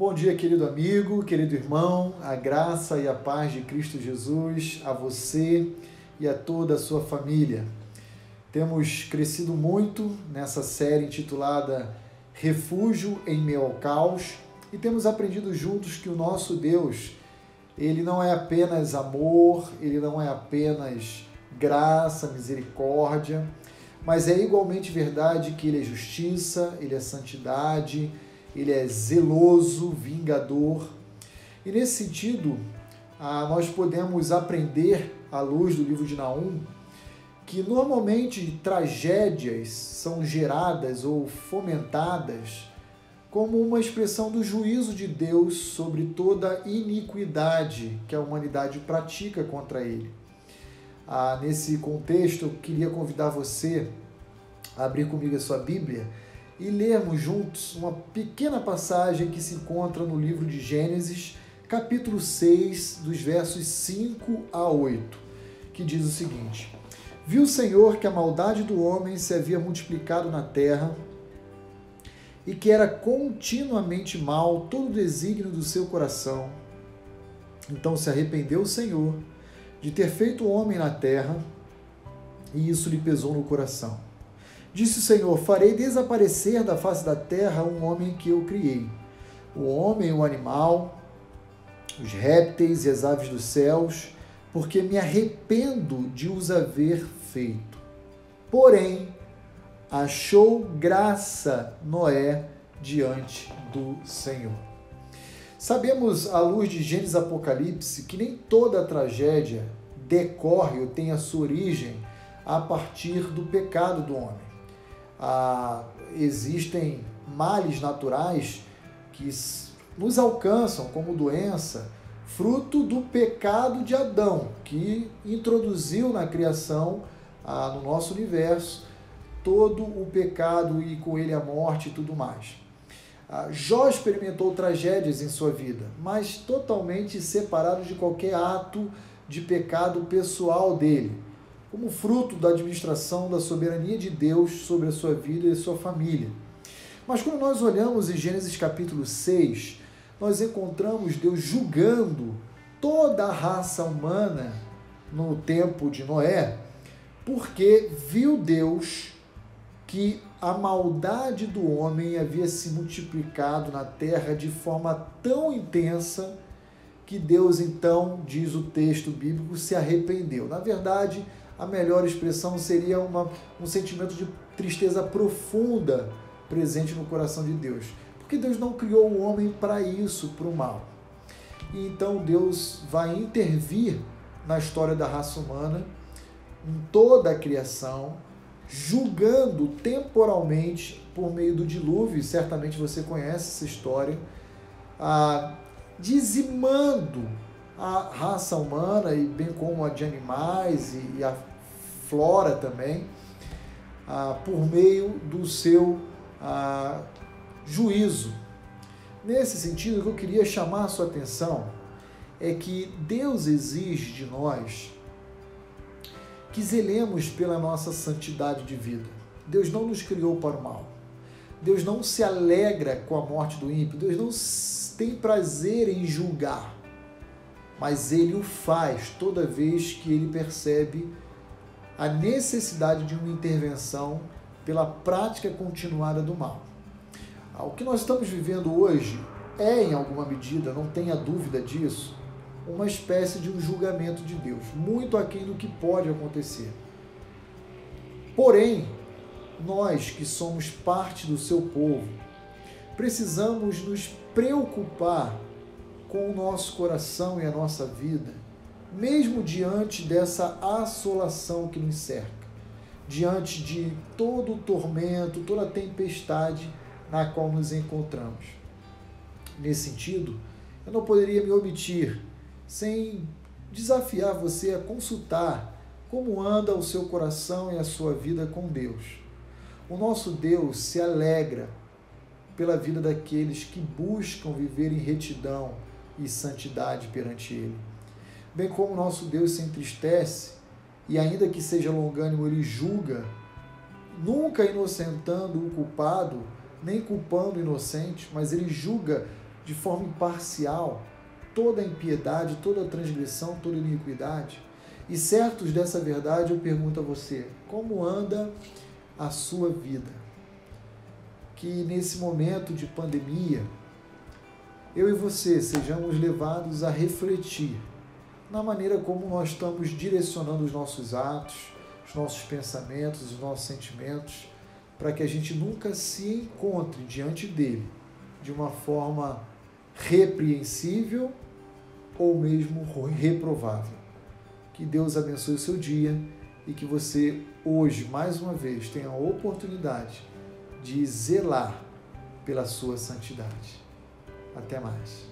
Bom dia, querido amigo, querido irmão, a graça e a paz de Cristo Jesus a você e a toda a sua família. Temos crescido muito nessa série intitulada Refúgio em Meio ao Caos e temos aprendido juntos que o nosso Deus, ele não é apenas amor, ele não é apenas graça, misericórdia, mas é igualmente verdade que ele é justiça, ele é santidade, ele é zeloso, vingador. E nesse sentido, ah, nós podemos aprender, à luz do livro de Naum, que normalmente tragédias são geradas ou fomentadas como uma expressão do juízo de Deus sobre toda iniquidade que a humanidade pratica contra ele. Ah, nesse contexto, eu queria convidar você a abrir comigo a sua Bíblia e lermos juntos uma pequena passagem que se encontra no livro de Gênesis, capítulo 6, dos versos 5 a 8, que diz o seguinte: Viu o Senhor que a maldade do homem se havia multiplicado na terra e que era continuamente mal todo o desígnio do seu coração. Então se arrependeu o Senhor de ter feito o homem na terra, e isso lhe pesou no coração. Disse o Senhor: Farei desaparecer da face da terra um homem que eu criei. O homem, o animal, os répteis e as aves dos céus, porque me arrependo de os haver feito. Porém, achou graça Noé diante do Senhor. Sabemos, à luz de Gênesis Apocalipse, que nem toda tragédia decorre ou tem a sua origem a partir do pecado do homem ah, existem males naturais que nos alcançam como doença, fruto do pecado de Adão, que introduziu na criação, ah, no nosso universo, todo o pecado e com ele a morte e tudo mais. Ah, Jó experimentou tragédias em sua vida, mas totalmente separado de qualquer ato de pecado pessoal dele como fruto da administração da soberania de Deus sobre a sua vida e sua família. Mas quando nós olhamos em Gênesis capítulo 6, nós encontramos Deus julgando toda a raça humana no tempo de Noé, porque viu Deus que a maldade do homem havia se multiplicado na terra de forma tão intensa que Deus então, diz o texto bíblico, se arrependeu. Na verdade, a melhor expressão seria uma, um sentimento de tristeza profunda presente no coração de Deus. Porque Deus não criou o homem para isso, para o mal. E então Deus vai intervir na história da raça humana, em toda a criação, julgando temporalmente por meio do dilúvio, certamente você conhece essa história, ah, dizimando a raça humana, e bem como a de animais e a flora também, ah, por meio do seu ah, juízo. Nesse sentido, o que eu queria chamar a sua atenção é que Deus exige de nós que zelemos pela nossa santidade de vida. Deus não nos criou para o mal. Deus não se alegra com a morte do ímpio. Deus não tem prazer em julgar. Mas ele o faz toda vez que ele percebe a necessidade de uma intervenção pela prática continuada do mal. Ah, o que nós estamos vivendo hoje é, em alguma medida, não tenha dúvida disso, uma espécie de um julgamento de Deus, muito aquém do que pode acontecer. Porém, nós que somos parte do seu povo, precisamos nos preocupar com o nosso coração e a nossa vida mesmo diante dessa assolação que nos cerca, diante de todo o tormento, toda a tempestade na qual nos encontramos. Nesse sentido, eu não poderia me omitir sem desafiar você a consultar como anda o seu coração e a sua vida com Deus. O nosso Deus se alegra pela vida daqueles que buscam viver em retidão e santidade perante Ele bem como nosso Deus se entristece e, ainda que seja longânimo, ele julga, nunca inocentando o culpado, nem culpando o inocente, mas ele julga de forma imparcial toda a impiedade, toda a transgressão, toda a iniquidade? E certos dessa verdade, eu pergunto a você: como anda a sua vida? Que nesse momento de pandemia, eu e você sejamos levados a refletir na maneira como nós estamos direcionando os nossos atos, os nossos pensamentos, os nossos sentimentos, para que a gente nunca se encontre diante dele de uma forma repreensível ou mesmo reprovável. Que Deus abençoe o seu dia e que você hoje, mais uma vez, tenha a oportunidade de zelar pela sua santidade. Até mais.